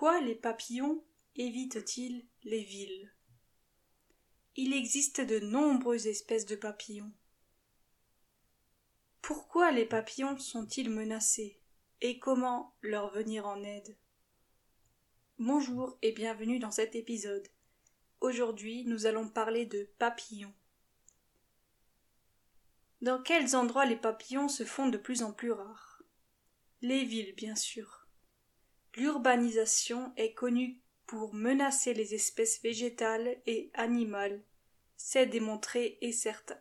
Pourquoi les papillons évitent-ils les villes? Il existe de nombreuses espèces de papillons. Pourquoi les papillons sont-ils menacés? Et comment leur venir en aide? Bonjour et bienvenue dans cet épisode. Aujourd'hui, nous allons parler de papillons. Dans quels endroits les papillons se font de plus en plus rares? Les villes, bien sûr. L'urbanisation est connue pour menacer les espèces végétales et animales. C'est démontré et certain.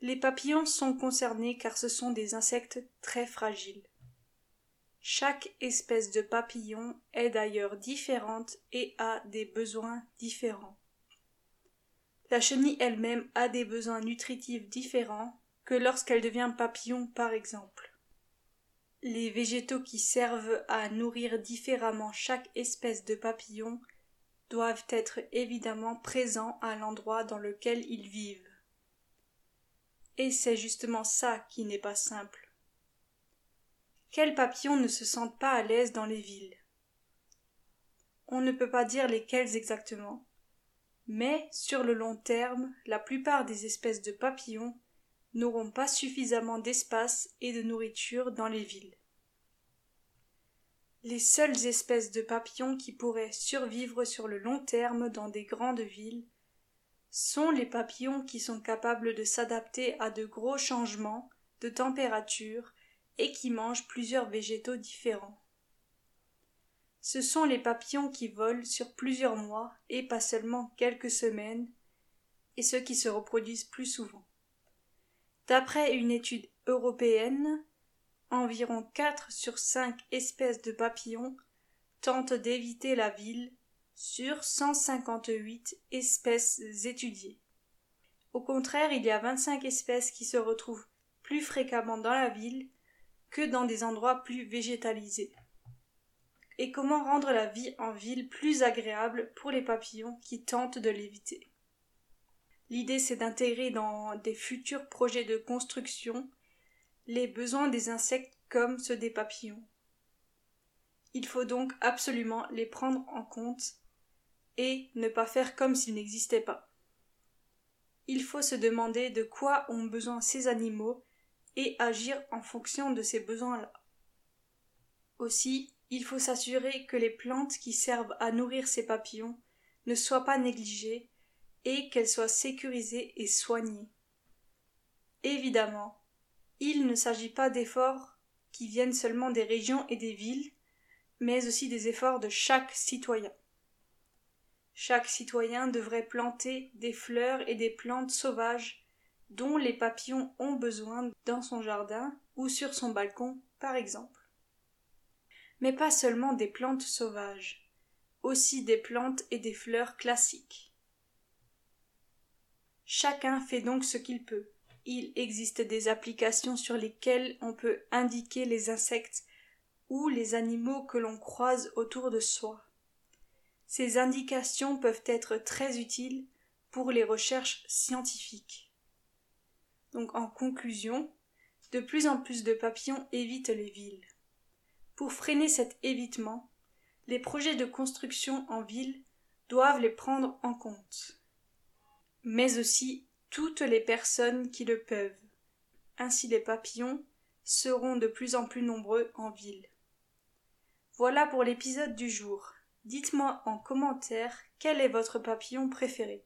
Les papillons sont concernés car ce sont des insectes très fragiles. Chaque espèce de papillon est d'ailleurs différente et a des besoins différents. La chenille elle-même a des besoins nutritifs différents que lorsqu'elle devient papillon par exemple. Les végétaux qui servent à nourrir différemment chaque espèce de papillon doivent être évidemment présents à l'endroit dans lequel ils vivent. Et c'est justement ça qui n'est pas simple. Quels papillons ne se sentent pas à l'aise dans les villes? On ne peut pas dire lesquels exactement, mais sur le long terme, la plupart des espèces de papillons n'auront pas suffisamment d'espace et de nourriture dans les villes. Les seules espèces de papillons qui pourraient survivre sur le long terme dans des grandes villes sont les papillons qui sont capables de s'adapter à de gros changements de température et qui mangent plusieurs végétaux différents. Ce sont les papillons qui volent sur plusieurs mois et pas seulement quelques semaines, et ceux qui se reproduisent plus souvent. D'après une étude européenne, environ quatre sur cinq espèces de papillons tentent d'éviter la ville sur 158 espèces étudiées. Au contraire, il y a 25 espèces qui se retrouvent plus fréquemment dans la ville que dans des endroits plus végétalisés. Et comment rendre la vie en ville plus agréable pour les papillons qui tentent de l'éviter? L'idée c'est d'intégrer dans des futurs projets de construction les besoins des insectes comme ceux des papillons. Il faut donc absolument les prendre en compte et ne pas faire comme s'ils n'existaient pas. Il faut se demander de quoi ont besoin ces animaux et agir en fonction de ces besoins-là. Aussi, il faut s'assurer que les plantes qui servent à nourrir ces papillons ne soient pas négligées et qu'elles soient sécurisées et soignées. Évidemment, il ne s'agit pas d'efforts qui viennent seulement des régions et des villes, mais aussi des efforts de chaque citoyen. Chaque citoyen devrait planter des fleurs et des plantes sauvages dont les papillons ont besoin dans son jardin ou sur son balcon, par exemple. Mais pas seulement des plantes sauvages, aussi des plantes et des fleurs classiques. Chacun fait donc ce qu'il peut il existe des applications sur lesquelles on peut indiquer les insectes ou les animaux que l'on croise autour de soi. Ces indications peuvent être très utiles pour les recherches scientifiques. Donc en conclusion, de plus en plus de papillons évitent les villes. Pour freiner cet évitement, les projets de construction en ville doivent les prendre en compte, mais aussi toutes les personnes qui le peuvent. Ainsi les papillons seront de plus en plus nombreux en ville. Voilà pour l'épisode du jour. Dites-moi en commentaire quel est votre papillon préféré.